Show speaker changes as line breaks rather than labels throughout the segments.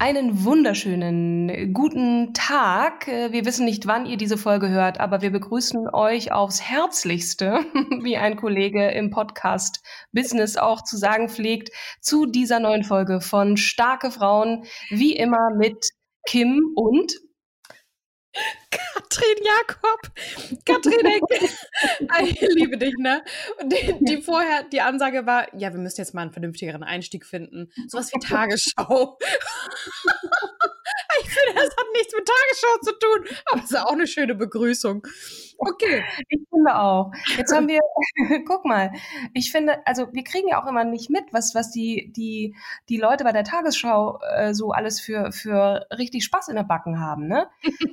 Einen wunderschönen guten Tag. Äh, Wir wissen nicht, wann ihr diese Folge hört, aber wir begrüßen euch aufs Herzlichste, wie ein Kollege im Podcast Business auch zu sagen pflegt, zu dieser neuen Folge von Starke Frauen, wie immer mit Kim und
Katrin Jakob. Katrin Henke. Ich liebe dich, ne? Und die, die, vorher, die Ansage war, ja, wir müssen jetzt mal einen vernünftigeren Einstieg finden. Sowas wie Tagesschau. das hat nichts mit Tagesschau zu tun, aber es ist auch eine schöne Begrüßung. Okay.
Ich finde auch. Jetzt haben wir, guck mal, ich finde, also wir kriegen ja auch immer nicht mit, was, was die, die, die Leute bei der Tagesschau äh, so alles für, für richtig Spaß in der Backen haben, ne?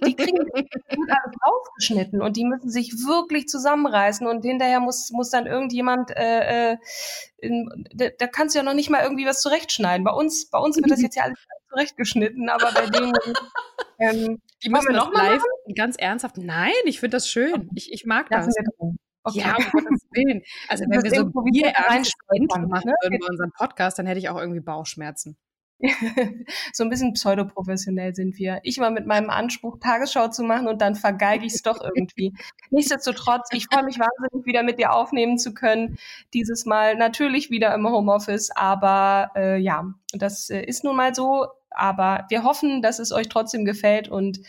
Die kriegen gut alles rausgeschnitten und die müssen sich wirklich zusammenreißen und hinterher muss, muss dann irgendjemand, äh, äh, in, da, da kannst du ja noch nicht mal irgendwie was zurechtschneiden. Bei uns, bei uns wird das jetzt ja alles zurechtgeschnitten, aber bei denen.
Ähm, die müssen wir noch live machen? ganz ernsthaft. Nein, ich finde das schön. Ich, ich mag das. Okay. Ja, um Gottes Willen. Also wenn wir so Bier Intro machen ne? würden bei unserem Podcast, dann hätte ich auch irgendwie Bauchschmerzen.
so ein bisschen pseudoprofessionell sind wir. Ich war mit meinem Anspruch, Tagesschau zu machen und dann vergeige ich es doch irgendwie. Nichtsdestotrotz, ich freue mich wahnsinnig, wieder mit dir aufnehmen zu können. Dieses Mal natürlich wieder im Homeoffice, aber äh, ja, das äh, ist nun mal so. Aber wir hoffen, dass es euch trotzdem gefällt und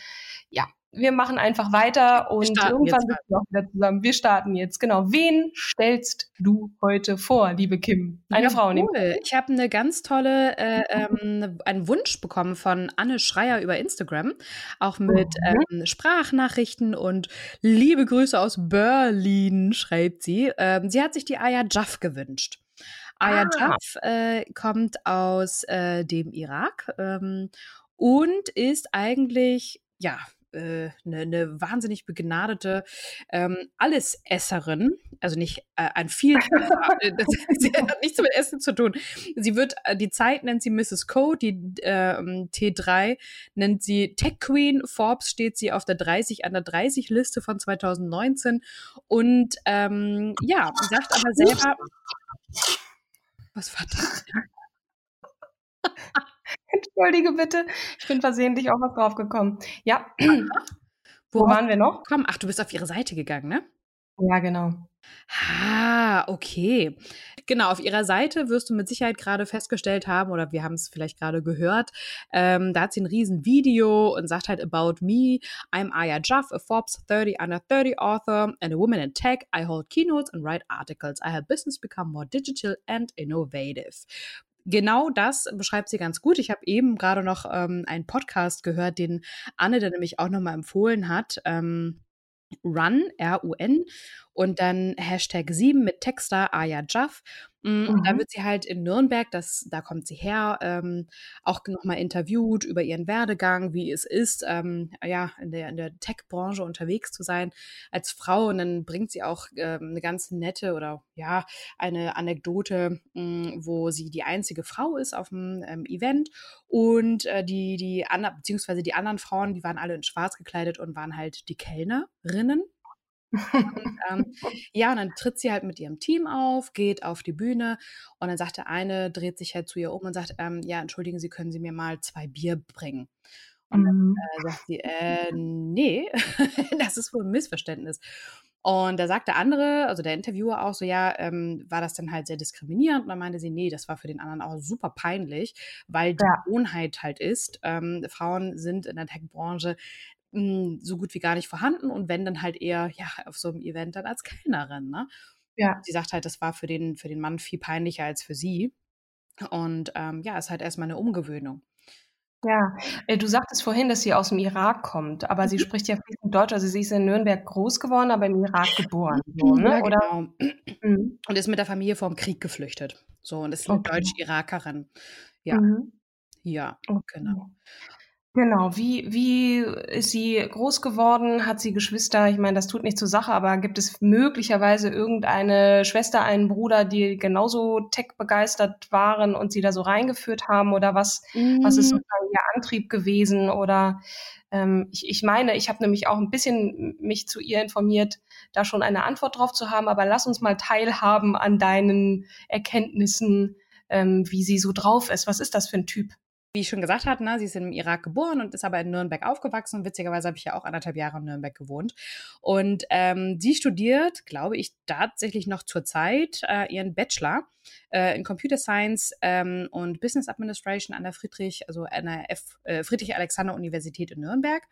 ja, wir machen einfach weiter und irgendwann sind wir auch wieder zusammen. Wir starten jetzt. Genau. Wen stellst du heute vor, liebe Kim?
Eine ja, Frau. Cool. Ich habe eine ganz tolle, äh, ähm, einen Wunsch bekommen von Anne Schreier über Instagram, auch mit mhm. ähm, Sprachnachrichten und liebe Grüße aus Berlin, schreibt sie. Ähm, sie hat sich die Aya Jaff gewünscht. Aya ah. Jaff äh, kommt aus äh, dem Irak ähm, und ist eigentlich, ja, eine, äh, eine wahnsinnig begnadete ähm, Allesesserin, also nicht äh, ein viel, äh, das, sie hat nichts mit Essen zu tun. Sie wird, äh, die Zeit nennt sie Mrs. Code, die äh, T3 nennt sie Tech Queen, Forbes steht sie auf der 30 an der 30 Liste von 2019 und ähm, ja, sagt aber selber, was war das?
Entschuldige bitte, ich bin versehentlich auch was draufgekommen. Ja, wo waren wir noch?
Komm, ach, du bist auf ihre Seite gegangen, ne?
Ja, genau.
Ah, okay. Genau, auf ihrer Seite wirst du mit Sicherheit gerade festgestellt haben, oder wir haben es vielleicht gerade gehört, ähm, da hat sie ein riesen Video und sagt halt about me, I'm Aya Jaff, a Forbes 30 under 30 author and a woman in tech. I hold keynotes and write articles. I help business become more digital and innovative genau das beschreibt sie ganz gut. Ich habe eben gerade noch ähm, einen Podcast gehört, den Anne dann nämlich auch nochmal empfohlen hat. Ähm, Run, R-U-N, und dann Hashtag 7 mit Texter Aya Jaff. Mm, und mhm. da wird sie halt in Nürnberg, das, da kommt sie her, ähm, auch nochmal interviewt über ihren Werdegang, wie es ist, ähm, ja, in der, in der Tech-Branche unterwegs zu sein als Frau. Und dann bringt sie auch ähm, eine ganz nette oder ja, eine Anekdote, mh, mm, wo sie die einzige Frau ist auf dem ähm, Event und äh, die, die anderen, beziehungsweise die anderen Frauen, die waren alle in schwarz gekleidet und waren halt die Kellnerinnen und, ähm, ja, und dann tritt sie halt mit ihrem Team auf, geht auf die Bühne und dann sagt der eine, dreht sich halt zu ihr um und sagt, ähm, ja, entschuldigen Sie, können Sie mir mal zwei Bier bringen? Und dann mhm. äh, sagt sie, äh, nee, das ist wohl ein Missverständnis. Und da sagte andere, also der Interviewer auch so, ja, ähm, war das dann halt sehr diskriminierend? Und dann meinte sie, nee, das war für den anderen auch super peinlich, weil die
Ja.
Gewohnheit halt ist, ähm, Frauen sind in der Tech-Branche mh, so gut wie gar nicht vorhanden und wenn dann halt eher, ja, auf so einem Event dann als Kellnerin, ne?
Ja.
Sie sagt halt, das war für den, für den Mann viel peinlicher als für sie. Und ähm, ja, ist halt erstmal eine Umgewöhnung.
Ja, äh, du sagtest vorhin, dass sie aus dem Irak kommt, aber sie
Mhm.
spricht ja fließend Deutsch. Also sie ist in Nürnberg groß geworden, aber im Irak geboren, so, ne?
Ja,
Oder?
genau.
Mhm.
Und ist mit der Familie vom Krieg geflüchtet. So, und ist eine
Okay.
Deutsch-Irakerin. Ja,
Mhm.
ja,
Okay.
genau.
Genau. Wie, wie ist sie groß geworden? Hat sie Geschwister? Ich meine, das tut nicht zur Sache, aber gibt es möglicherweise irgendeine Schwester, einen Bruder, die genauso tech-begeistert waren und sie da so reingeführt haben? Oder was, was ist sozusagen ihr Antrieb gewesen? Oder ähm, ich, ich meine, ich habe nämlich auch ein bisschen mich zu ihr informiert, da schon eine Antwort drauf zu haben, aber lass uns mal teilhaben an deinen Erkenntnissen, ähm, wie sie so drauf ist. Was ist das für ein Typ?
Wie ich schon gesagt hatte, ne, sie ist im Irak geboren und ist aber in Nürnberg aufgewachsen. Witzigerweise habe ich ja auch anderthalb Jahre in Nürnberg gewohnt. Und ähm, sie studiert, glaube ich, tatsächlich noch zur Zeit äh, ihren Bachelor äh, in Computer Science ähm, und Business Administration an der Friedrich, also an der F, äh, Friedrich-Alexander-Universität in Nürnberg.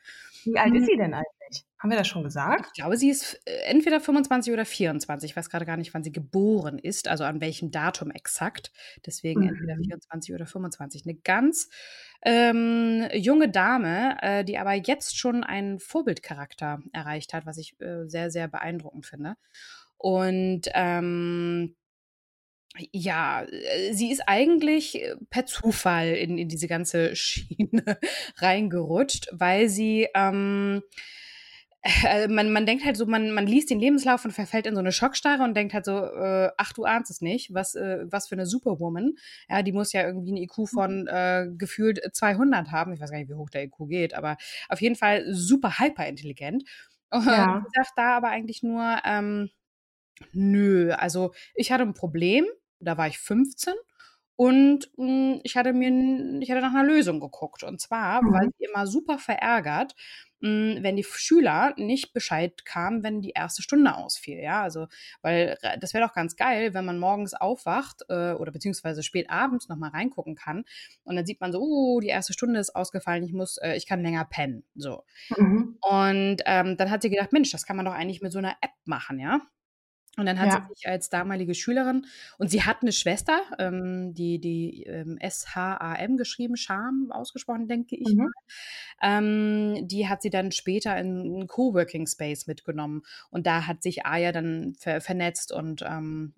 Wie alt ist
Mhm.
sie denn eigentlich? Haben wir das schon gesagt?
Ich glaube, sie ist äh, entweder 25 oder 24. Ich weiß gerade gar nicht, wann sie geboren ist, also an welchem Datum exakt. Deswegen entweder
Mhm.
24 oder 25. Eine ganz ähm, junge Dame, äh, die aber jetzt schon einen Vorbildcharakter erreicht hat, was ich äh, sehr, sehr beeindruckend finde. Und ähm, ja, äh, sie ist eigentlich äh, per Zufall in, in diese ganze Schiene reingerutscht, weil sie, ähm, äh, man, man denkt halt so, man, man liest den Lebenslauf und verfällt in so eine Schockstarre und denkt halt so, äh, ach, du ahnst es nicht, was, äh, was für eine Superwoman. Ja, die muss ja irgendwie ein IQ von äh, gefühlt 200 haben. Ich weiß gar nicht, wie hoch der IQ geht, aber auf jeden Fall super hyperintelligent. Und
Ja.
sie sagt da aber eigentlich nur, ähm, nö, also ich hatte ein Problem, da war ich 15 und mh, ich hatte mir, ich hatte nach einer Lösung geguckt. Und zwar, weil
Mhm.
sie immer super verärgert, mh, wenn die Schüler nicht Bescheid kamen, wenn die erste Stunde ausfiel. Ja, also, weil äh, das wäre doch ganz geil, wenn man morgens aufwacht äh, oder beziehungsweise spät abends nochmal reingucken kann und dann sieht man so, oh, die erste Stunde ist ausgefallen, ich muss, äh, ich kann länger pennen. So.
Mhm.
Und ähm, dann hat sie gedacht, Mensch, das kann man doch eigentlich mit so einer App machen, ja. Und dann hat
Ja.
sie sich als damalige Schülerin und sie hat eine Schwester, ähm, die die ähm, S-H-A-M geschrieben, Scham ausgesprochen, denke ich.
Mhm.
Ähm, die hat sie dann später in einen Coworking Space mitgenommen und da hat sich Aya dann ver vernetzt und ähm,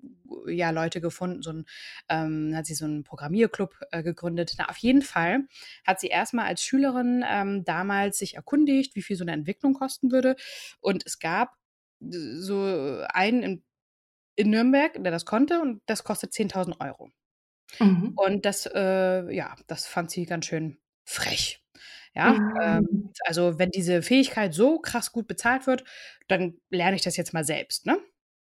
ja Leute gefunden. So ein, ähm, hat sie so einen Programmierclub äh, gegründet. Na, auf jeden Fall hat sie erstmal als Schülerin ähm, damals sich erkundigt, wie viel so eine Entwicklung kosten würde und es gab so einen in, Nürnberg, der das konnte und das kostet 10.000 Euro.
Mhm.
Und das, äh, ja, das fand sie ganz schön frech. Ja, ähm,
Mhm.
also wenn diese Fähigkeit so krass gut bezahlt wird, dann lerne ich das jetzt mal selbst, ne?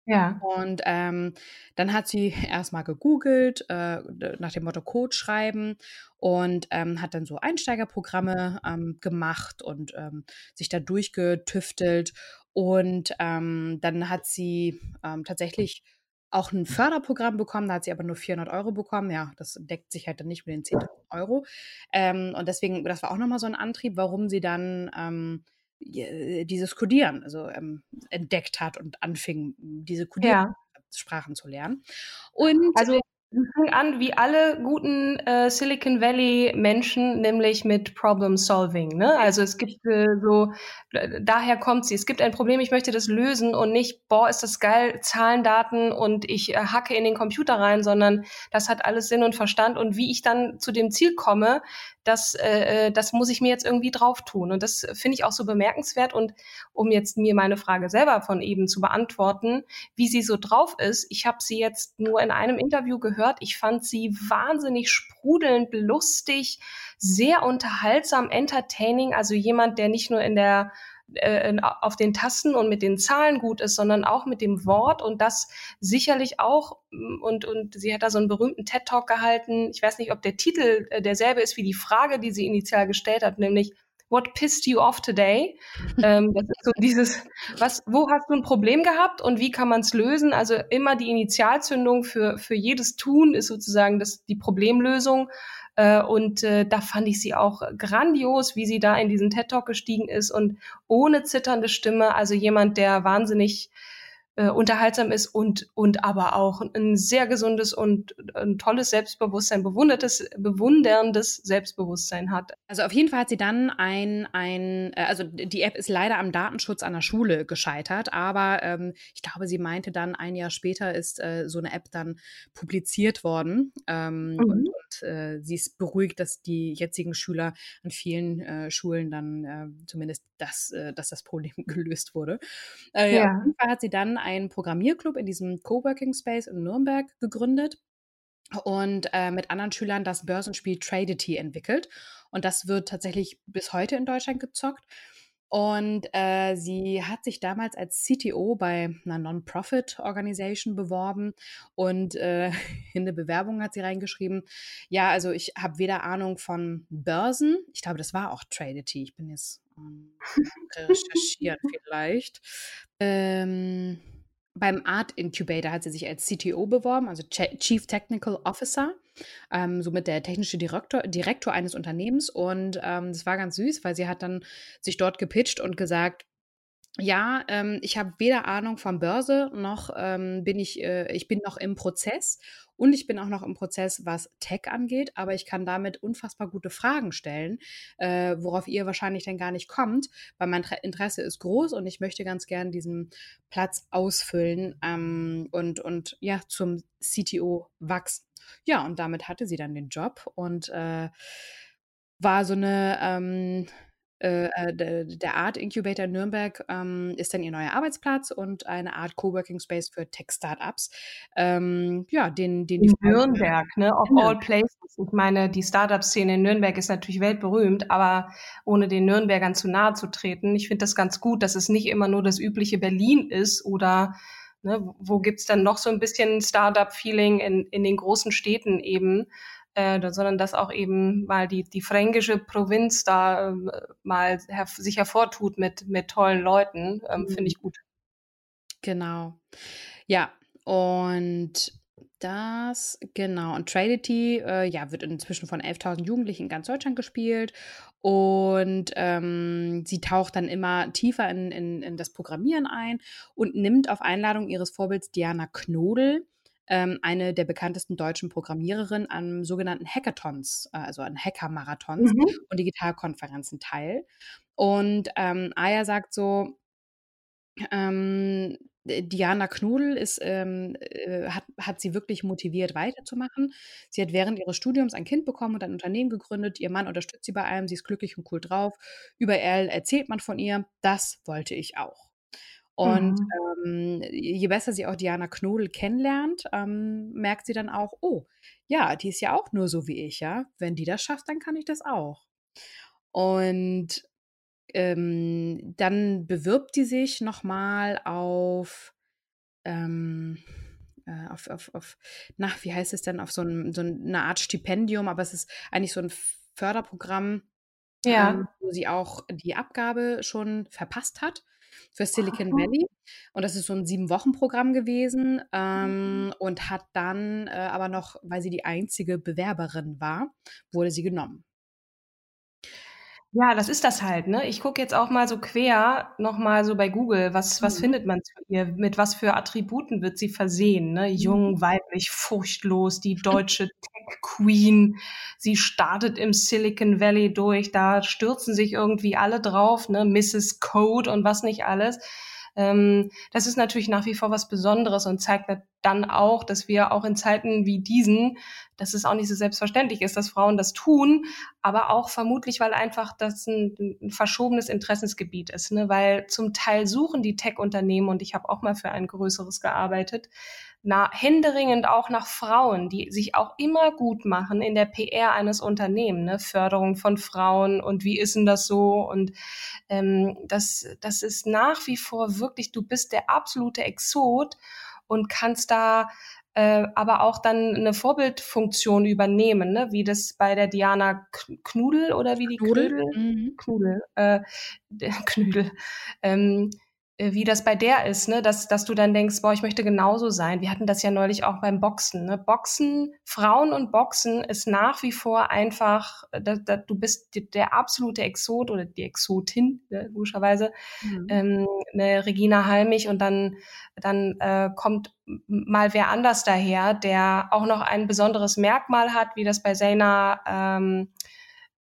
Ja.
Und ähm, dann hat sie erstmal gegoogelt, äh, nach dem Motto Code schreiben und ähm, hat dann so Einsteigerprogramme ähm, gemacht und ähm, sich da durchgetüftelt. Und ähm, dann hat sie ähm, tatsächlich auch ein Förderprogramm bekommen, da hat sie aber nur 400 Euro bekommen. Ja, das deckt sich halt dann nicht mit den 10.000 Euro. Ähm, und deswegen, das war auch nochmal so ein Antrieb, warum sie dann ähm, dieses Codieren also, ähm, entdeckt hat und anfing, diese
Ja.
Codiersprachen zu lernen. Und
Also sie fing an wie alle guten äh, Silicon Valley Menschen, nämlich mit Problem Solving. Ne? Also es gibt äh, so, äh, daher kommt sie. Es gibt ein Problem, ich möchte das lösen und nicht, boah, ist das geil, Zahlen, Daten und ich äh, hacke in den Computer rein, sondern das hat alles Sinn und Verstand und wie ich dann zu dem Ziel komme, das, äh, das muss ich mir jetzt irgendwie drauf tun. Und das finde ich auch so bemerkenswert. Und um jetzt mir meine Frage selber von eben zu beantworten, wie sie so drauf ist. Ich habe sie jetzt nur in einem Interview gehört. Ich fand sie wahnsinnig sprudelnd, lustig, sehr unterhaltsam, entertaining. Also jemand, der nicht nur in der äh, auf den Tasten und mit den Zahlen gut ist, sondern auch mit dem Wort und das sicherlich auch und und sie hat da so einen berühmten TED Talk gehalten. Ich weiß nicht, ob der Titel äh, derselbe ist wie die Frage, die sie initial gestellt hat, nämlich What pissed you off today? ähm, das ist so dieses, was, wo hast du ein Problem gehabt und wie kann man es lösen? Also immer die Initialzündung für, für jedes Tun ist sozusagen das, die Problemlösung. Äh, und äh, da fand ich sie auch grandios, wie sie da in diesen TED Talk gestiegen ist und ohne zitternde Stimme, also jemand, der wahnsinnig äh, unterhaltsam ist und, und aber auch ein sehr gesundes und ein tolles Selbstbewusstsein, bewundertes, bewunderndes Selbstbewusstsein hat.
Also auf jeden Fall hat sie dann ein, ein äh, also die App ist leider am Datenschutz an der Schule gescheitert, aber ähm, ich glaube, sie meinte dann, ein Jahr später ist äh, so eine App dann publiziert worden ähm, mhm. und, und äh, sie ist beruhigt, dass die jetzigen Schüler an vielen äh, Schulen dann zumindest das, äh, dass das Problem gelöst wurde. Äh, ja. Auf jeden Fall hat sie dann einen Programmierclub in diesem Coworking Space in Nürnberg gegründet und äh, mit anderen Schülern das Börsenspiel Tradety entwickelt. Und das wird tatsächlich bis heute in Deutschland gezockt. Und äh, sie hat sich damals als CTO bei einer Non-Profit-Organisation beworben und äh, in der Bewerbung hat sie reingeschrieben, ja, also ich habe weder Ahnung von Börsen, ich glaube, das war auch Tradety, ich bin jetzt recherchieren vielleicht. Ähm, beim Art Incubator hat sie sich als CTO beworben, also Chief Technical Officer, ähm, somit der technische Direktor, Direktor eines Unternehmens. Und ähm, das war ganz süß, weil sie hat dann sich dort gepitcht und gesagt, ja, ähm, ich habe weder Ahnung von Börse noch ähm, bin ich, äh, ich bin noch im Prozess und ich bin auch noch im Prozess, was Tech angeht, aber ich kann damit unfassbar gute Fragen stellen, äh, worauf ihr wahrscheinlich dann gar nicht kommt, weil mein Interesse ist groß und ich möchte ganz gern diesen Platz ausfüllen ähm, und, und ja, zum CTO wachsen. Ja, und damit hatte sie dann den Job und äh, war so eine ähm, äh, äh der Art Incubator in Nürnberg ähm, ist dann ihr neuer Arbeitsplatz und eine Art Coworking Space für Tech-Startups. Ähm, ja, den, den
in Nürnberg, ne? Of genau. all places. Ich meine, die Startup-Szene in Nürnberg ist natürlich weltberühmt, aber ohne den Nürnbergern zu nahe zu treten, ich finde das ganz gut, dass es nicht immer nur das übliche Berlin ist oder ne, wo gibt's dann noch so ein bisschen Startup-Feeling in, in den großen Städten eben äh, sondern dass auch eben mal die, die fränkische Provinz da äh, mal her sich hervortut mit, mit tollen Leuten, ähm, mhm. finde ich gut.
Genau. Ja, und das, genau. Und Tradety, äh, ja, wird inzwischen von 11.000 Jugendlichen in ganz Deutschland gespielt. Und ähm, sie taucht dann immer tiefer in, in, in das Programmieren ein und nimmt auf Einladung ihres Vorbilds Diana Knodel ähm, eine der bekanntesten deutschen Programmiererinnen an sogenannten Hackathons, äh, also an Hacker-Marathons mhm. und Digitalkonferenzen teil. Und ähm, Aya sagt so, ähm, Diana Knudel ist, ähm, äh, hat, hat sie wirklich motiviert, weiterzumachen. Sie hat während ihres Studiums ein Kind bekommen und ein Unternehmen gegründet. Ihr Mann unterstützt sie bei allem, sie ist glücklich und cool drauf. Überall erzählt man von ihr. Das wollte ich auch. Und mhm. ähm, je besser sie auch Diana Knodel kennenlernt, ähm, merkt sie dann auch, oh, ja, die ist ja auch nur so wie ich, ja. Wenn die das schafft, dann kann ich das auch. Und ähm, dann bewirbt die sich nochmal auf, ähm, äh, auf, auf, auf, na, wie heißt es denn, auf so, ein, so eine Art Stipendium, aber es ist eigentlich so ein Förderprogramm, ja. ähm, wo sie auch die Abgabe schon verpasst hat für Silicon Valley. Und das ist so ein Sieben-Wochen-Programm gewesen ähm, und hat dann äh, aber noch, weil sie die einzige Bewerberin war, wurde sie genommen.
Ja, das ist das halt, ne? Ich gucke jetzt auch mal so quer nochmal so bei Google, was, was mhm. findet man zu ihr? Mit was für Attributen wird sie versehen, ne? Jung, mhm. weiblich, furchtlos, die deutsche Tech Queen. Sie startet im Silicon Valley durch, da stürzen sich irgendwie alle drauf, ne? Mrs. Code und was nicht alles. Ähm, das ist natürlich nach wie vor was Besonderes und zeigt dann auch, dass wir auch in Zeiten wie diesen, dass es auch nicht so selbstverständlich ist, dass Frauen das tun, aber auch vermutlich, weil einfach das ein, ein verschobenes Interessensgebiet ist, ne? weil zum Teil suchen die Tech-Unternehmen und ich habe auch mal für ein größeres gearbeitet, na, händeringend auch nach Frauen, die sich auch immer gut machen in der PR eines Unternehmens, ne? Förderung von Frauen und wie ist denn das so? Und ähm, das, das ist nach wie vor wirklich, du bist der absolute Exot und kannst da äh, aber auch dann eine Vorbildfunktion übernehmen, ne? wie das bei der Diana Knudel oder wie die
Knudel,
Knudel,
mhm.
Knudel, äh, Knudel, ähm, äh, wie das bei der ist, ne? dass, dass du dann denkst, boah, ich möchte genauso sein. Wir hatten das ja neulich auch beim Boxen. Ne? Boxen, Frauen und Boxen ist nach wie vor einfach, da, da, du bist der absolute Exot oder die Exotin, ne, logischerweise, mhm. ähm, eine Regina Halmich und dann, dann äh, kommt mal wer anders daher, der auch noch ein besonderes Merkmal hat, wie das bei Zaina ähm,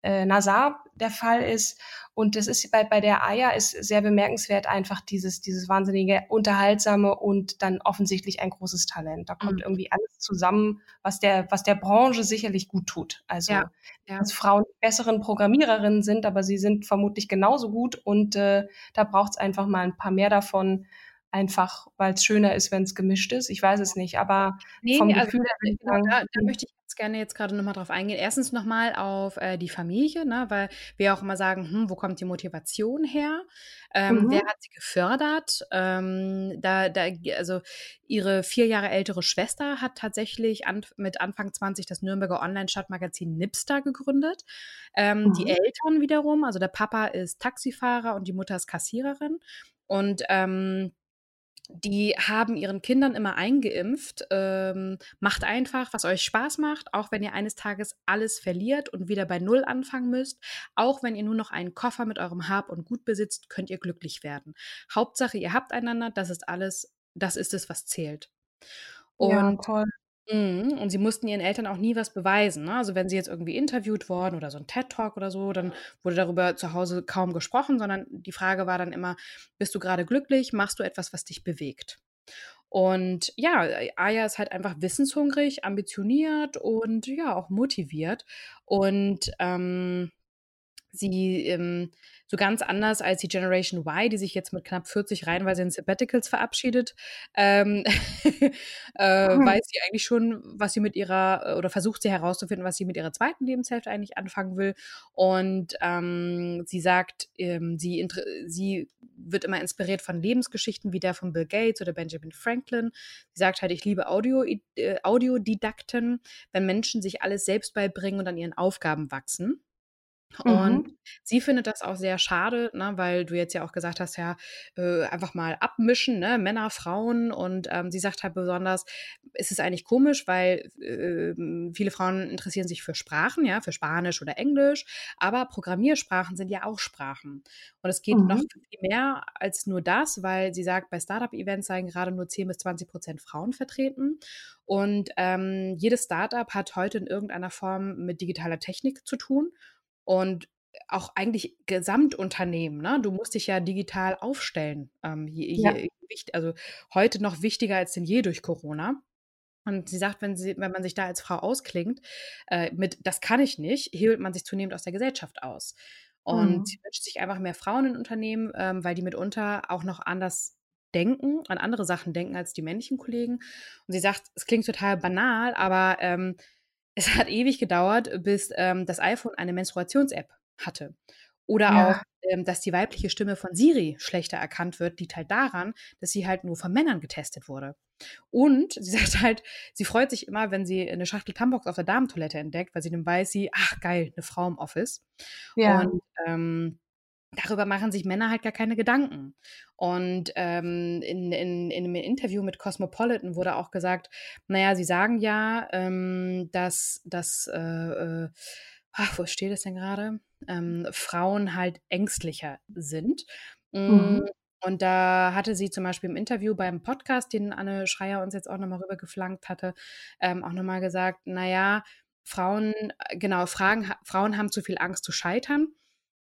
äh, Nazar der Fall ist. Und das ist bei, bei der Aya ist sehr bemerkenswert einfach dieses, dieses wahnsinnige Unterhaltsame und dann offensichtlich ein großes Talent. Da kommt mhm. irgendwie alles zusammen, was der, was der Branche sicherlich gut tut. Also, ja, ja. dass Frauen besseren Programmiererinnen sind, aber sie sind vermutlich genauso gut und äh, da braucht es einfach mal ein paar mehr davon einfach, weil es schöner ist, wenn es gemischt ist. Ich weiß es nicht, aber
nee, vom also, Gefühl her, da, da, da möchte ich gerne jetzt gerade nochmal drauf eingehen. Erstens nochmal auf äh, die Familie, ne, weil wir auch immer sagen, hm, wo kommt die Motivation her? Ähm, mhm. Wer hat sie gefördert? Ähm, da, da, also ihre vier Jahre ältere Schwester hat tatsächlich an, mit Anfang 20 das Nürnberger Online-Stadtmagazin Nipster gegründet. Ähm, mhm. Die Eltern wiederum, also der Papa ist Taxifahrer und die Mutter ist Kassiererin. Und ähm, die haben ihren Kindern immer eingeimpft, ähm, macht einfach, was euch Spaß macht, auch wenn ihr eines Tages alles verliert und wieder bei Null anfangen müsst. Auch wenn ihr nur noch einen Koffer mit eurem Hab und Gut besitzt, könnt ihr glücklich werden. Hauptsache, ihr habt einander, das ist alles, das ist es, was zählt. Und ja, toll. Mhm, und sie mussten ihren Eltern auch nie was beweisen. Ne? Also wenn sie jetzt irgendwie interviewt worden oder so ein TED-Talk oder so, dann wurde darüber zu Hause kaum gesprochen, sondern die Frage war dann immer, bist du gerade glücklich? Machst du etwas, was dich bewegt? Und ja, Aya ist halt einfach wissenshungrig, ambitioniert und ja, auch motiviert. Und ähm, sie ähm, so ganz anders als die Generation Y, die sich jetzt mit knapp 40 reihenweise in Sabbaticals verabschiedet, ähm, äh, mhm. weiß sie eigentlich schon, was sie mit ihrer, oder versucht sie herauszufinden, was sie mit ihrer zweiten Lebenshälfte eigentlich anfangen will. Und ähm, sie sagt, ähm, sie, sie wird immer inspiriert von Lebensgeschichten wie der von Bill Gates oder Benjamin Franklin. Sie sagt halt, ich liebe Audio, äh, Audiodidakten, wenn Menschen sich alles selbst beibringen und an ihren Aufgaben wachsen. Und mhm. sie findet das auch sehr schade, ne, weil du jetzt ja auch gesagt hast, ja, äh, einfach mal abmischen, ne, Männer, Frauen. Und ähm, sie sagt halt besonders, ist es eigentlich komisch, weil äh, viele Frauen interessieren sich für Sprachen, ja, für Spanisch oder Englisch, aber Programmiersprachen sind ja auch Sprachen. Und es geht mhm. noch viel mehr als nur das, weil sie sagt, bei Startup-Events seien gerade nur 10 bis 20 Prozent Frauen vertreten. Und ähm, jedes Startup hat heute in irgendeiner Form mit digitaler Technik zu tun und auch eigentlich Gesamtunternehmen. Ne? Du musst dich ja digital aufstellen. Ähm, je, ja. je, also heute noch wichtiger als denn je durch Corona. Und sie sagt, wenn, sie, wenn man sich da als Frau ausklingt, äh, mit das kann ich nicht, hebelt man sich zunehmend aus der Gesellschaft aus. Und mhm. sie wünscht sich einfach mehr Frauen in Unternehmen, ähm, weil die mitunter auch noch anders denken, an andere Sachen denken als die männlichen Kollegen. Und sie sagt, es klingt total banal, aber ähm, es hat ewig gedauert, bis ähm, das iPhone eine Menstruations-App hatte. Oder ja. auch, ähm, dass die weibliche Stimme von Siri schlechter erkannt wird, liegt halt daran, dass sie halt nur von Männern getestet wurde. Und sie sagt halt, sie freut sich immer, wenn sie eine Schachtel Tambox auf der Damentoilette entdeckt, weil sie dann weiß, sie, ach geil, eine Frau im Office. Ja. Und ähm, darüber machen sich Männer halt gar keine Gedanken. Und ähm, in, in, in einem Interview mit Cosmopolitan wurde auch gesagt, naja, sie sagen ja, ähm, dass, dass äh, äh, ach, wo steht es denn gerade? Ähm, Frauen halt ängstlicher sind. Mm, mhm. Und da hatte sie zum Beispiel im Interview beim Podcast, den Anne Schreier uns jetzt auch nochmal rübergeflankt hatte, ähm, auch nochmal gesagt, naja, Frauen, äh, genau, Fragen, Frauen haben zu viel Angst zu scheitern.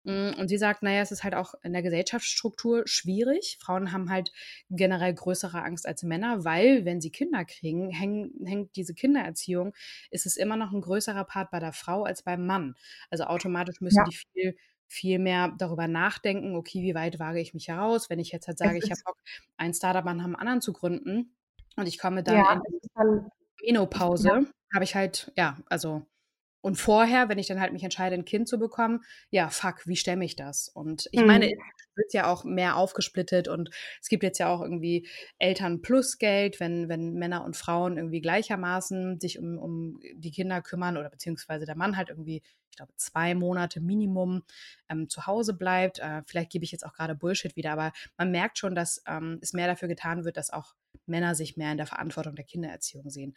Mm, und sie sagt, naja, es ist halt auch in der Gesellschaftsstruktur schwierig. Frauen haben halt generell größere Angst als Männer, weil wenn sie Kinder kriegen, häng, hängt diese Kindererziehung, ist es immer noch ein größerer Part bei der Frau als beim Mann. Also automatisch müssen ja. die viel viel mehr darüber nachdenken, okay, wie weit wage ich mich heraus, wenn ich jetzt halt sage, ich habe Bock, ein Startup an einem anderen zu gründen und ich komme dann ja, in Menopause, ja. habe ich halt, ja, also und vorher, wenn ich dann halt mich entscheide, ein Kind zu bekommen, ja, fuck, wie stemme ich das? Und ich
Mhm.
meine, wird ja auch mehr aufgesplittet und es gibt jetzt ja auch irgendwie Eltern plus Geld, wenn, wenn Männer und Frauen irgendwie gleichermaßen sich um, um die Kinder kümmern oder beziehungsweise der Mann halt irgendwie, ich glaube, zwei Monate Minimum ähm, zu Hause bleibt. Äh, vielleicht gebe ich jetzt auch gerade Bullshit wieder, aber man merkt schon, dass ähm, es mehr dafür getan wird, dass auch Männer sich mehr in der Verantwortung der Kindererziehung sehen.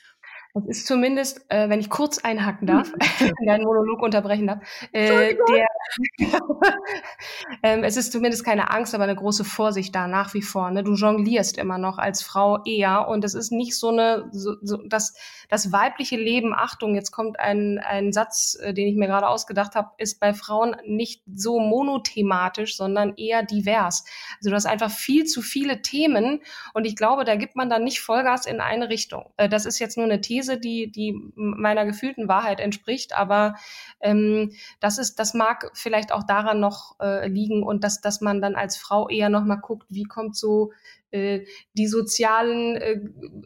Das ist zumindest, äh, wenn ich kurz einhaken darf,
Mhm.
deinen Monolog unterbrechen darf, äh, der, ähm, es ist zumindest keine Angst, aber eine große Vorsicht da nach wie vor. Ne? Du jonglierst immer noch als Frau eher und es ist nicht so eine, so, so, das, das weibliche Leben, Achtung, jetzt kommt ein, ein Satz, äh, den ich mir gerade ausgedacht habe, ist bei Frauen nicht so monothematisch, sondern eher divers. Also du hast einfach viel zu viele Themen und ich glaube, da gibt man dann nicht Vollgas in eine Richtung. Äh, das ist jetzt nur eine These, die, die meiner gefühlten Wahrheit entspricht, aber ähm, das ist, das mag vielleicht auch daran noch äh, liegen und dass, dass man dann als Frau eher noch mal guckt, wie kommt so äh, die sozialen äh,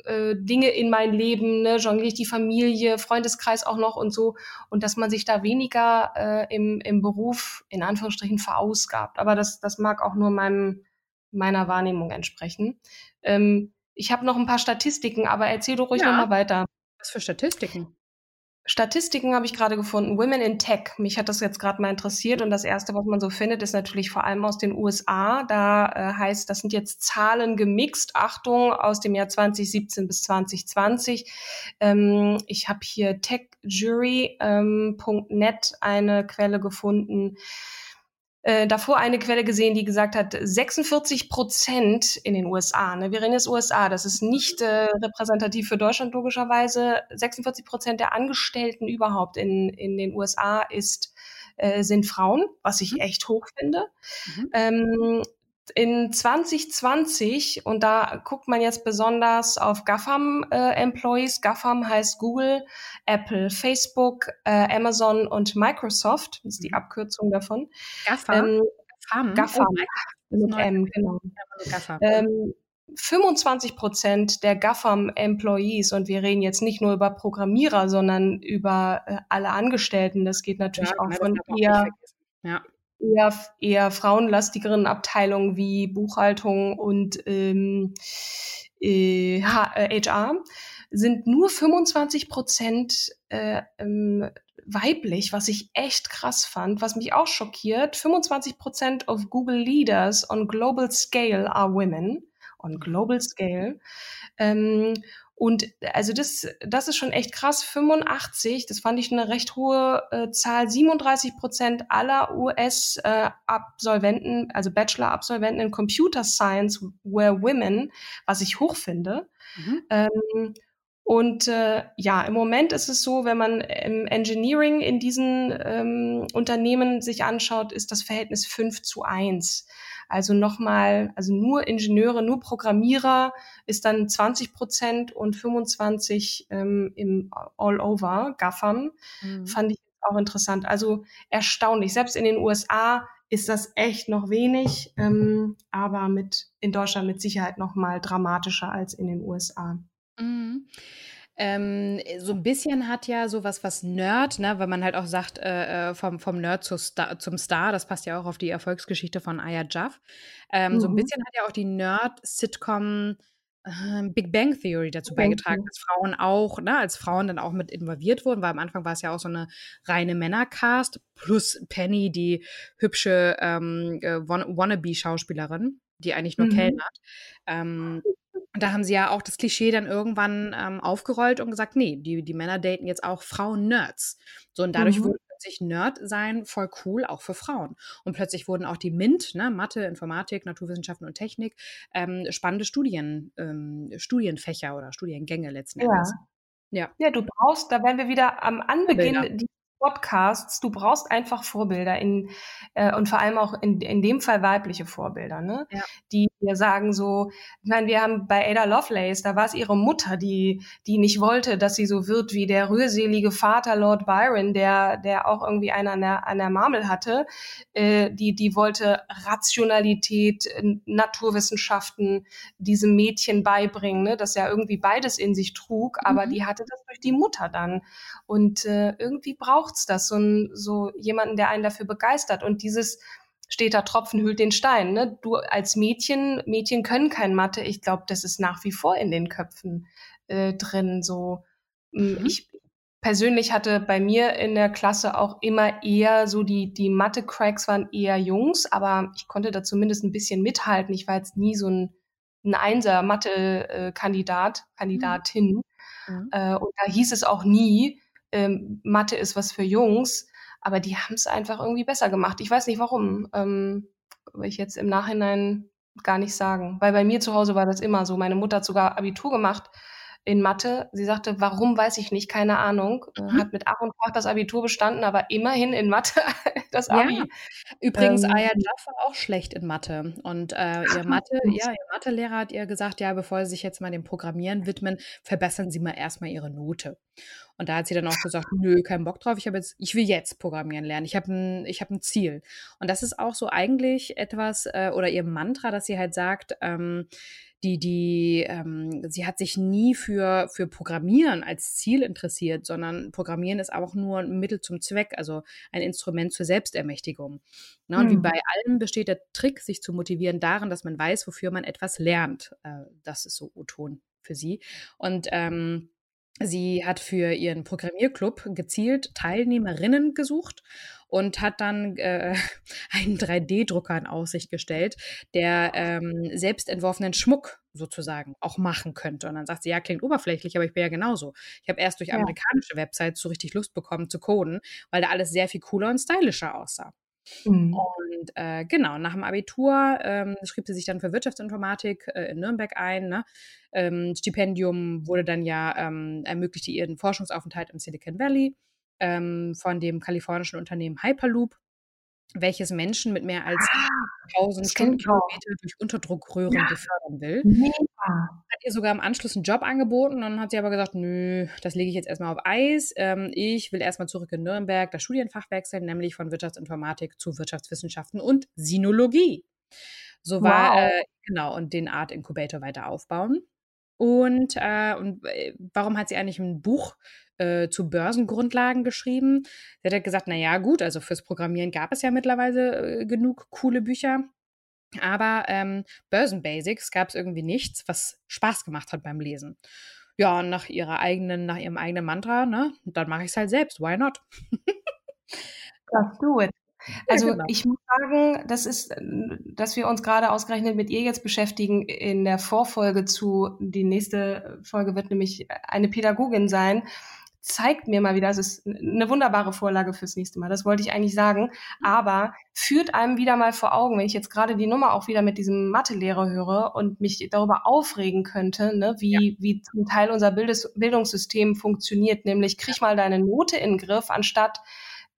äh, Dinge in mein Leben, ne, jongliere ich die Familie, Freundeskreis auch noch und so und dass man sich da weniger äh, im, im Beruf in Anführungsstrichen verausgabt. Aber das, das mag auch nur meinem, meiner Wahrnehmung entsprechen. Ähm, ich habe noch ein paar Statistiken, aber erzähl doch ruhig
Ja.
noch mal weiter.
Was für Statistiken?
Statistiken habe ich gerade gefunden. Women in Tech. Mich hat das jetzt gerade mal interessiert. Und das erste, was man so findet, ist natürlich vor allem aus den USA. Da äh, heißt, das sind jetzt Zahlen gemixt. Achtung, aus dem Jahr 2017 bis 2020. Ähm, ich habe hier techjury.net ähm, eine Quelle gefunden. Äh, davor eine Quelle gesehen, die gesagt hat, 46 Prozent in den USA, ne, wir reden jetzt USA, das ist nicht äh, repräsentativ für Deutschland logischerweise, 46 Prozent der Angestellten überhaupt in, in den USA ist, äh, sind Frauen, was ich
Mhm.
echt hoch finde.
Mhm.
Ähm, in 2020, und da guckt man jetzt besonders auf GAFAM-Employees, GAFAM heißt Google, Apple, Facebook, äh, Amazon und Microsoft, das ist die
Mhm.
Abkürzung davon.
GAFA?
Ähm,
GAFAM?
GAFAM
Oh,
mit
neu.
M, genau.
also GAFA.
Ähm, 25 Prozent der GAFAM-Employees, und wir reden jetzt nicht nur über Programmierer, sondern über äh, alle Angestellten, das geht natürlich
Ja,
auch
das
von
vergessen. Ja.
Eher, eher frauenlastigeren Abteilungen wie Buchhaltung und ähm, äh, H- äh, HR sind nur 25 Prozent äh, ähm, weiblich, was ich echt krass fand, was mich auch schockiert. 25 Prozent of Google Leaders on global scale are women. On global scale. Ähm, und also das, das ist schon echt krass. 85, das fand ich eine recht hohe äh, Zahl. 37 Prozent aller US-Absolventen, also Bachelor-Absolventen in Computer Science were women, was ich hoch finde.
Mhm.
Ähm, und äh, ja, im Moment ist es so, wenn man im Engineering in diesen ähm, Unternehmen sich anschaut, ist das Verhältnis 5 zu 1. Also nochmal, also nur Ingenieure, nur Programmierer ist dann 20 Prozent und 25 ähm, im All-Over, GAFAM.
Mhm.
Fand ich auch interessant. Also erstaunlich. Selbst in den USA ist das echt noch wenig, ähm, aber mit in Deutschland mit Sicherheit noch mal dramatischer als in den USA.
Mhm. Ähm, so ein bisschen hat ja sowas was Nerd, ne, weil man halt auch sagt, äh, äh, vom, vom Nerd zu Star, zum Star, das passt ja auch auf die Erfolgsgeschichte von Aya Jaff. Ähm, So ein
Mhm.
bisschen hat ja auch die Nerd-Sitcom äh, Big Bang Theory dazu beigetragen, dass Frauen auch, ne, als Frauen dann auch mit involviert wurden, weil am Anfang war es ja auch so eine reine Männercast, plus Penny, die hübsche ähm, äh, Wann- Wannabe-Schauspielerin, die eigentlich nur
Mhm.
kellnert. Ähm, und da haben sie ja auch das Klischee dann irgendwann ähm, aufgerollt und gesagt, nee, die, die Männer daten jetzt auch Frauen-Nerds. So, und dadurch
Mhm.
wurde plötzlich Nerd sein voll cool, auch für Frauen. Und plötzlich wurden auch die MINT, ne, Mathe, Informatik, Naturwissenschaften und Technik, ähm, spannende Studien, ähm, Studienfächer oder Studiengänge letzten
Ja.
Endes. Ja.
Ja, du brauchst, da wären wir wieder am Anbeginn
Vorbilder.
Podcasts, du brauchst einfach Vorbilder in, äh, und vor allem auch in, in dem Fall weibliche Vorbilder, ne?
Ja.
Die dir sagen so, ich meine, wir haben bei Ada Lovelace, da war es ihre Mutter, die, die nicht wollte, dass sie so wird wie der rührselige Vater Lord Byron, der, der auch irgendwie einen an der, an der Marmel hatte. Äh, die, die wollte Rationalität, Naturwissenschaften diesem Mädchen beibringen, ne? das ja irgendwie beides in sich trug, aber
Mhm.
die hatte das durch die Mutter dann. Und äh, irgendwie braucht braucht's das, so, ein, so jemanden, der einen dafür begeistert. Und dieses steter Tropfen hüllt den Stein. Ne? Du als Mädchen, Mädchen können kein Mathe. Ich glaube, das ist nach wie vor in den Köpfen äh, drin. So, mm, mhm. ich persönlich hatte bei mir in der Klasse auch immer eher so die die Mathe-Cracks waren eher Jungs, aber ich konnte da zumindest ein bisschen mithalten. Ich war jetzt nie so ein, ein Einser Mathe-Kandidat, Kandidatin. Mhm. Äh, und da hieß es auch nie, ähm, Mathe ist was für Jungs aber die haben es einfach irgendwie besser gemacht. Ich weiß nicht warum. Ähm, will ich jetzt im Nachhinein gar nicht sagen. Weil bei mir zu Hause war das immer so. Meine Mutter hat sogar Abitur gemacht in Mathe. Sie sagte, warum weiß ich nicht, keine Ahnung. Mhm. Hat mit Ach und Krach das Abitur bestanden, aber immerhin in Mathe das Abi. Ja.
Übrigens, ähm, Aya Jaff war auch schlecht in Mathe. Und äh, ihr Mathe, ja, ihr Mathelehrer hat ihr gesagt, ja, bevor Sie sich jetzt mal dem Programmieren widmen, verbessern Sie mal erstmal Ihre Note. Und da hat sie dann auch gesagt, nö, keinen Bock drauf, ich habe jetzt, ich will jetzt programmieren lernen. Ich habe ein, ich habe ein Ziel. Und das ist auch so eigentlich etwas, äh, oder ihr Mantra, dass sie halt sagt, ähm, die, die, ähm, sie hat sich nie für, für Programmieren als Ziel interessiert, sondern Programmieren ist auch nur ein Mittel zum Zweck, also ein Instrument zur Selbstermächtigung. Ne? Und mhm. wie bei allem besteht der Trick, sich zu motivieren darin, dass man weiß, wofür man etwas lernt. Äh, das ist so O-Ton für sie. Und ähm, Sie hat für ihren Programmierclub gezielt Teilnehmerinnen gesucht und hat dann äh, einen 3D-Drucker in Aussicht gestellt, der ähm, selbst entworfenen Schmuck sozusagen auch machen könnte. Und dann sagt sie, ja, klingt oberflächlich, aber ich bin ja genauso. Ich habe erst durch amerikanische Websites so richtig Lust bekommen zu coden, weil da alles sehr viel cooler und stylischer aussah. Mhm. Und äh, genau, nach dem Abitur ähm, schrieb sie sich dann für Wirtschaftsinformatik äh, in Nürnberg ein. Ne? Ähm, Stipendium wurde dann ja, ähm, ermöglichte ihr einen Forschungsaufenthalt im Silicon Valley ähm, von dem kalifornischen Unternehmen Hyperloop welches Menschen mit mehr als ah, 1000 Stundenkilometer durch Unterdruckröhren ja. befördern will. Mega. Ihr sogar im Anschluss einen Job angeboten und dann hat sie aber gesagt, nö, das lege ich jetzt erstmal auf Eis. Ähm, ich will erstmal zurück in Nürnberg das Studienfach wechseln, nämlich von Wirtschaftsinformatik zu Wirtschaftswissenschaften und Sinologie. So war, wow. äh, genau, und den Art Incubator weiter aufbauen. Und, äh, und äh, warum hat sie eigentlich ein Buch äh, zu Börsengrundlagen geschrieben? Sie hat halt gesagt, na ja, gut, also fürs Programmieren gab es ja mittlerweile äh, genug coole Bücher. Aber ähm, Börsenbasics gab es irgendwie nichts, was Spaß gemacht hat beim Lesen. Ja, und nach ihrer eigenen, nach ihrem eigenen Mantra, ne, dann mache ich es halt selbst. Why not?
Just do it. Also ja, genau. ich muss sagen, das ist, dass wir uns gerade ausgerechnet mit ihr jetzt beschäftigen in der Vorfolge zu, die nächste Folge wird nämlich eine Pädagogin sein, zeigt mir mal wieder, es ist eine wunderbare Vorlage fürs nächste Mal, das wollte ich eigentlich sagen, aber führt einem wieder mal vor Augen, wenn ich jetzt gerade die Nummer auch wieder mit diesem Mathelehrer höre und mich darüber aufregen könnte, ne, wie, ja. wie zum Teil unser Bildes Bildungssystem funktioniert, nämlich krieg mal deine Note in den Griff, anstatt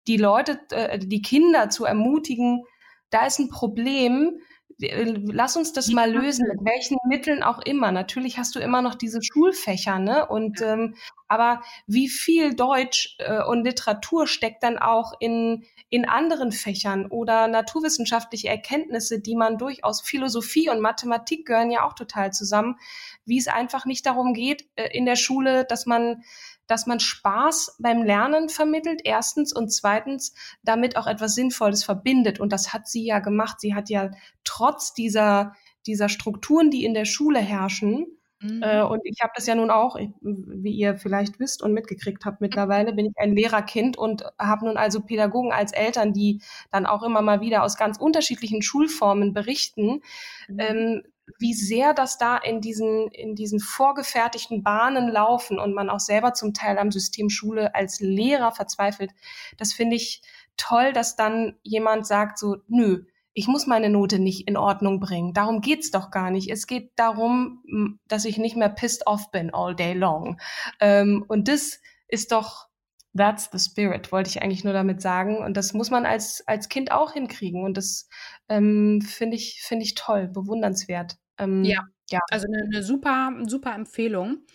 die Leute, äh, die Kinder zu ermutigen, da ist ein Problem, lass uns das mal lösen, mit welchen Mitteln auch immer. Natürlich hast du immer noch diese Schulfächer, ne? Und ähm, aber wie viel Deutsch äh, und Literatur steckt dann auch in in anderen Fächern oder naturwissenschaftliche Erkenntnisse, die man durchaus Philosophie und Mathematik gehören ja auch total zusammen, wie es einfach nicht darum geht äh, in der Schule, dass man dass man Spaß beim Lernen vermittelt, erstens, und zweitens damit auch etwas Sinnvolles verbindet. Und das hat sie ja gemacht. Sie hat ja trotz dieser, dieser Strukturen, die in der Schule herrschen, mhm. äh, und ich habe das ja nun auch, wie ihr vielleicht wisst und mitgekriegt habt mittlerweile, bin ich ein Lehrerkind und habe nun also Pädagogen als Eltern, die dann auch immer mal wieder aus ganz unterschiedlichen Schulformen berichten. Mhm. Ähm, wie sehr das da in diesen, in diesen vorgefertigten Bahnen laufen und man auch selber zum Teil am System Schule als Lehrer verzweifelt, das finde ich toll, dass dann jemand sagt so, nö, ich muss meine Note nicht in Ordnung bringen. Darum geht's doch gar nicht. Es geht darum, dass ich nicht mehr pissed off bin all day long. Ähm, und das ist doch, that's the spirit, wollte ich eigentlich nur damit sagen. Und das muss man als, als Kind auch hinkriegen. Und das ähm, finde ich, finde ich toll, bewundernswert.
Ähm, ja. ja, also eine, eine super, super Empfehlung.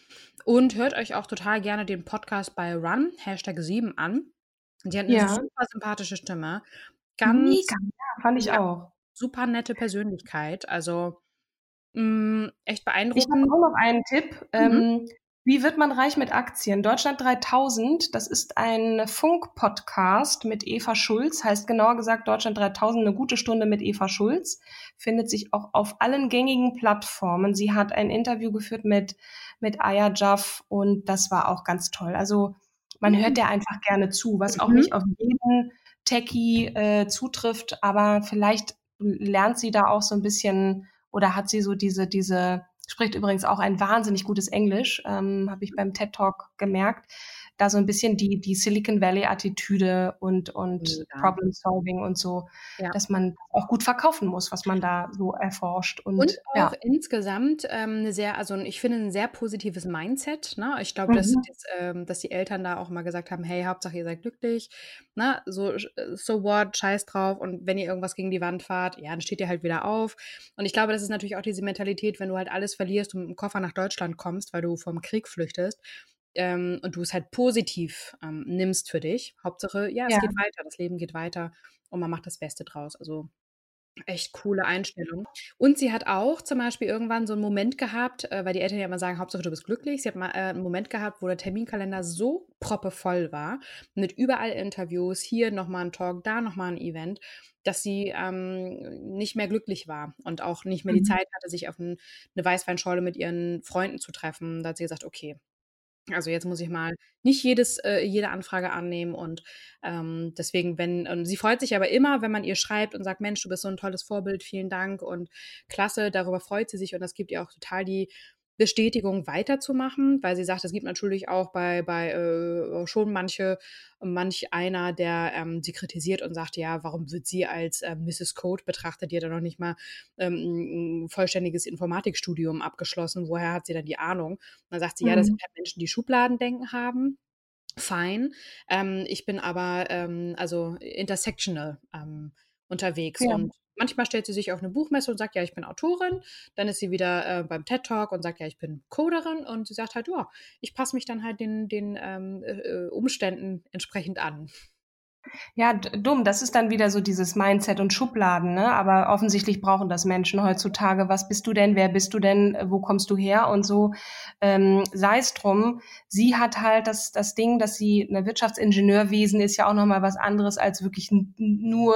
Und hört euch auch total gerne den Podcast bei Run, Hashtag 7 an. Die hat eine ja. super sympathische Stimme.
Ganz, Mega, ja, fand ich ja, auch.
Super nette Persönlichkeit. Also mh, mm, echt beeindruckend. Ich habe
auch noch einen Tipp. Mhm. Ähm, Wie wird man reich mit Aktien? Deutschland 3000, das ist ein Funk-Podcast mit Eva Schulz, heißt genauer gesagt Deutschland 3000, eine gute Stunde mit Eva Schulz, findet sich auch auf allen gängigen Plattformen. Sie hat ein Interview geführt mit, mit Aya Jaff und das war auch ganz toll. Also man hört mhm. der einfach gerne zu, was auch mhm. nicht auf jeden Techie äh, zutrifft, aber vielleicht lernt sie da auch so ein bisschen oder hat sie so diese, diese spricht übrigens auch ein wahnsinnig gutes Englisch, ähm, habe ich beim TED Talk gemerkt da so ein bisschen die, die Silicon Valley-Attitüde und, und ja. Problem Solving und so, ja. dass man auch gut verkaufen muss, was man da so erforscht. Und,
und auch ja. insgesamt ähm, eine sehr, also ich finde ein sehr positives Mindset. Ne? Ich glaube, mhm. dass, dass, ähm, dass die Eltern da auch mal gesagt haben, hey, Hauptsache ihr seid glücklich, ne? so, so what, scheiß drauf und wenn ihr irgendwas gegen die Wand fahrt, ja, dann steht ihr halt wieder auf. Und ich glaube, das ist natürlich auch diese Mentalität, wenn du halt alles verlierst und mit dem Koffer nach Deutschland kommst, weil du vom Krieg flüchtest, ähm, und du es halt positiv ähm, nimmst für dich. Hauptsache, ja, es ja. geht weiter, das Leben geht weiter und man macht das Beste draus. Also echt coole Einstellung. Und sie hat auch zum Beispiel irgendwann so einen Moment gehabt, äh, weil die Eltern ja immer sagen, Hauptsache du bist glücklich. Sie hat mal äh, einen Moment gehabt, wo der Terminkalender so proppevoll war, mit überall Interviews, hier nochmal ein Talk, da nochmal ein Event, dass sie ähm, nicht mehr glücklich war und auch nicht mehr die mhm. Zeit hatte, sich auf ein, eine Weißweinschorle mit ihren Freunden zu treffen. Da hat sie gesagt, okay, also jetzt muss ich mal nicht jedes, äh, jede Anfrage annehmen und ähm, deswegen, wenn, und sie freut sich aber immer, wenn man ihr schreibt und sagt, Mensch, du bist so ein tolles Vorbild, vielen Dank und klasse, darüber freut sie sich und das gibt ihr auch total die Bestätigung weiterzumachen, weil sie sagt, es gibt natürlich auch bei, bei äh, schon manche, manch einer, der ähm, sie kritisiert und sagt, ja, warum wird sie als äh, Mrs. Code betrachtet, die hat ja noch nicht mal ähm, ein vollständiges Informatikstudium abgeschlossen, woher hat sie dann die Ahnung? Und dann sagt sie, mhm. ja, das mhm. sind halt Menschen, die Schubladendenken haben. Fein. Ähm, ich bin aber ähm, also intersectional ähm, unterwegs ja. und manchmal stellt sie sich auf eine Buchmesse und sagt, ja, ich bin Autorin. Dann ist sie wieder äh, beim TED Talk und sagt, ja, ich bin Coderin. Und sie sagt halt, ja, ich passe mich dann halt den, den ähm, äh, äh Umständen entsprechend an.
Ja, dumm. Das ist dann wieder so dieses Mindset und Schubladen, ne? Aber offensichtlich brauchen das Menschen heutzutage. Was bist du denn? Wer bist du denn? Wo kommst du her? Und so ähm, sei es drum. Sie hat halt das, das Ding, dass sie eine Wirtschaftsingenieurwesen ist ja auch nochmal was anderes als wirklich nur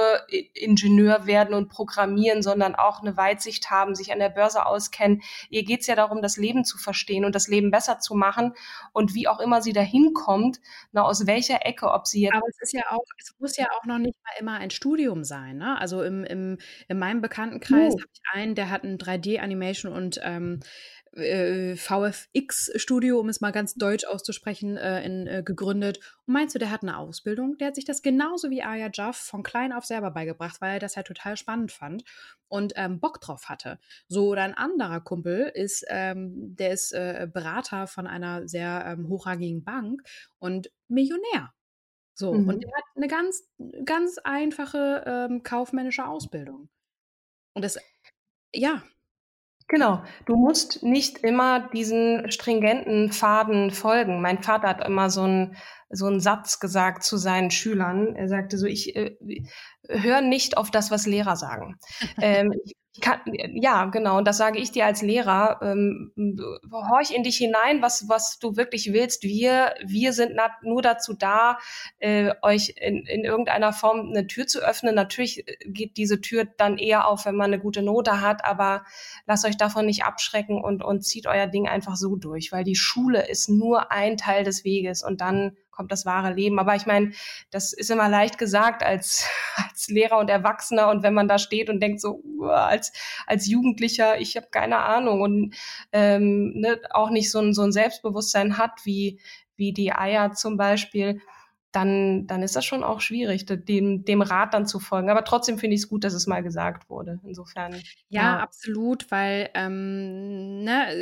Ingenieur werden und programmieren, sondern auch eine Weitsicht haben, sich an der Börse auskennen. Ihr geht's ja darum, das Leben zu verstehen und das Leben besser zu machen. Und wie auch immer sie dahin kommt, na, aus welcher Ecke, ob sie jetzt.
Aber es ist ja auch es muss ja auch noch nicht mal immer ein Studium sein. Ne? Also im, im, in meinem Bekanntenkreis oh. habe ich einen, der hat ein 3D-Animation und ähm, äh, VFX-Studio, um es mal ganz deutsch auszusprechen, äh, in, äh, gegründet. Und meinst du, der hat eine Ausbildung? Der hat sich das genauso wie Aya Jaff von klein auf selber beigebracht, weil er das halt total spannend fand und ähm, Bock drauf hatte. So, oder ein anderer Kumpel ist, ähm, der ist äh, Berater von einer sehr ähm, hochrangigen Bank und Millionär. So, mhm. und er hat eine ganz, ganz einfache ähm, kaufmännische Ausbildung. Und das, ja.
Genau, du musst nicht immer diesen stringenten Faden folgen. Mein Vater hat immer so einen so einen Satz gesagt zu seinen Schülern. Er sagte so, ich äh, höre nicht auf das, was Lehrer sagen. ähm, ich kann, ja, genau. Und das sage ich dir als Lehrer. Ähm, horch in dich hinein, was, was du wirklich willst. Wir, wir sind nur dazu da, äh, euch in, in irgendeiner Form eine Tür zu öffnen. Natürlich geht diese Tür dann eher auf, wenn man eine gute Note hat, aber lasst euch davon nicht abschrecken und, und zieht euer Ding einfach so durch, weil die Schule ist nur ein Teil des Weges und dann kommt das wahre Leben. Aber ich meine, das ist immer leicht gesagt als, als Lehrer und Erwachsener und wenn man da steht und denkt so, als, als Jugendlicher, ich habe keine Ahnung und ähm, ne, auch nicht so ein, so ein Selbstbewusstsein hat wie, wie die Eier zum Beispiel, dann, dann ist das schon auch schwierig, dem, dem Rat dann zu folgen. Aber trotzdem finde ich es gut, dass es mal gesagt wurde. Insofern.
Ja, ja. absolut, weil ähm, ne,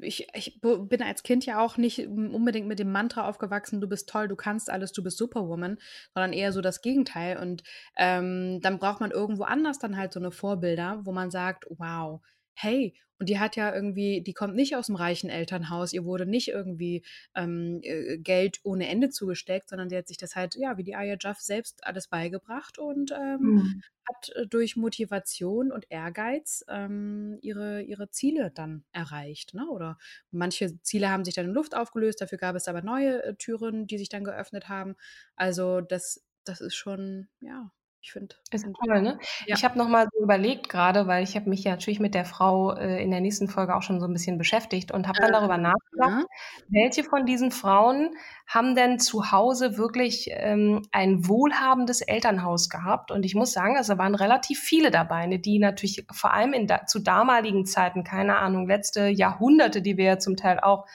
ich, ich bin als Kind ja auch nicht unbedingt mit dem Mantra aufgewachsen, du bist toll, du kannst alles, du bist Superwoman, sondern eher so das Gegenteil. Und ähm, dann braucht man irgendwo anders dann halt so eine Vorbilder, wo man sagt, wow, hey, und die hat ja irgendwie, die kommt nicht aus dem reichen Elternhaus, ihr wurde nicht irgendwie ähm, äh, Geld ohne Ende zugesteckt, sondern sie hat sich das halt, ja, wie die Aya Jaff selbst alles beigebracht und ähm, mhm. hat äh, durch Motivation und Ehrgeiz ähm, ihre, ihre Ziele dann erreicht. Ne? Oder manche Ziele haben sich dann in Luft aufgelöst, dafür gab es aber neue äh, Türen, die sich dann geöffnet haben. Also das, das ist schon, ja, ich finde.
Ist toll, ne? Ja. Ich habe nochmal so überlegt gerade, weil ich habe mich ja natürlich mit der Frau äh, in der nächsten Folge auch schon so ein bisschen beschäftigt und habe dann äh, darüber nachgedacht, ja. welche von diesen Frauen haben denn zu Hause wirklich ähm, ein wohlhabendes Elternhaus gehabt? Und ich muss sagen, also waren relativ viele dabei, ne, die natürlich vor allem in da, zu damaligen Zeiten, keine Ahnung, letzte Jahrhunderte, die wir ja zum Teil auch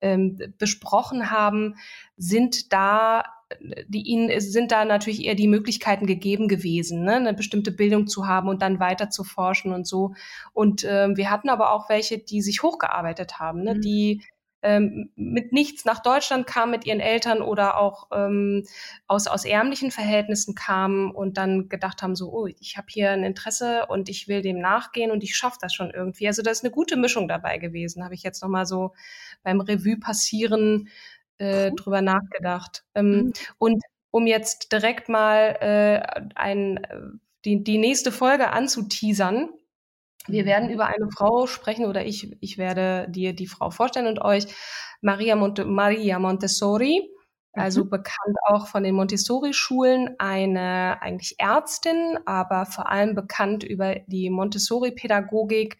ähm, besprochen haben, sind da die ihnen sind da natürlich eher die Möglichkeiten gegeben gewesen, ne, eine bestimmte Bildung zu haben und dann weiter zu forschen und so. Und ähm, wir hatten aber auch welche, die sich hochgearbeitet haben, ne, mhm. die ähm, mit nichts nach Deutschland kamen mit ihren Eltern oder auch ähm, aus, aus ärmlichen Verhältnissen kamen und dann gedacht haben, so, oh, ich habe hier ein Interesse und ich will dem nachgehen und ich schaffe das schon irgendwie. Also da ist eine gute Mischung dabei gewesen, habe ich jetzt nochmal so beim Revue passieren äh, drüber nachgedacht. Ähm, mhm. Und um jetzt direkt mal äh, ein, äh, die, die nächste Folge anzuteasern, wir werden mhm. über eine Frau sprechen oder ich, ich werde dir die Frau vorstellen und euch Maria, Monte, Maria Montessori also mhm. bekannt auch von den Montessori-Schulen, eine eigentlich Ärztin, aber vor allem bekannt über die Montessori-Pädagogik,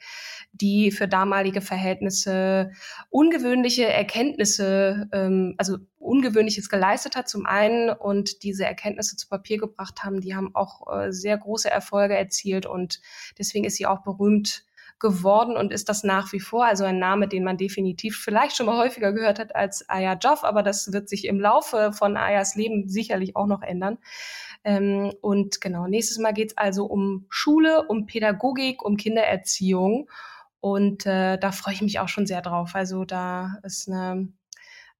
die für damalige Verhältnisse ungewöhnliche Erkenntnisse, ähm, also Ungewöhnliches geleistet hat zum einen und diese Erkenntnisse zu Papier gebracht haben, die haben auch äh, sehr große Erfolge erzielt und deswegen ist sie auch berühmt geworden und ist das nach wie vor. Also ein Name, den man definitiv vielleicht schon mal häufiger gehört hat als Aya Joff, aber das wird sich im Laufe von Ayas Leben sicherlich auch noch ändern. Ähm, und genau, nächstes Mal geht es also um Schule, um Pädagogik, um Kindererziehung. Und äh, da freue ich mich auch schon sehr drauf. Also da ist eine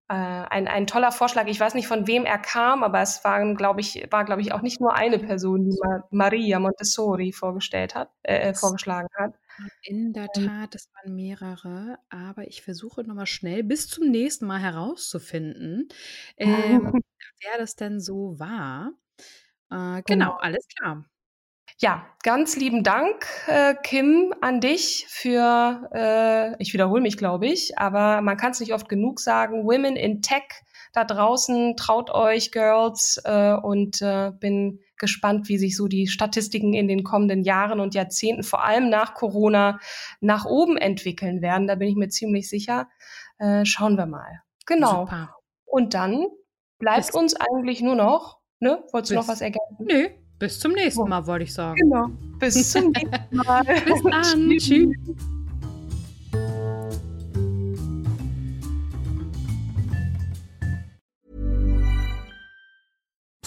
äh, ein, ein toller Vorschlag. Ich weiß nicht, von wem er kam, aber es waren, glaube ich, war, glaube ich, auch nicht nur eine Person, die Maria Montessori vorgestellt hat, äh, vorgeschlagen hat.
In der Tat, es waren mehrere, aber ich versuche nochmal schnell bis zum nächsten Mal herauszufinden, ähm, wer das denn so war. Äh, genau, genau, alles klar.
Ja, ganz lieben Dank, äh, Kim, an dich für, äh, ich wiederhole mich, glaube ich, aber man kann es nicht oft genug sagen, Women in Tech da draußen, traut euch, Girls, äh, und äh, bin gespannt, wie sich so die Statistiken in den kommenden Jahren und Jahrzehnten, vor allem nach Corona, nach oben entwickeln werden. Da bin ich mir ziemlich sicher. Äh, schauen wir mal. Genau. Super. Und dann bleibt bis uns eigentlich nur noch, ne? Wolltest du noch was ergänzen?
Nö, bis zum nächsten Mal, wollte ich sagen.
Genau. Bis zum nächsten Mal.
bis dann. Tschüss.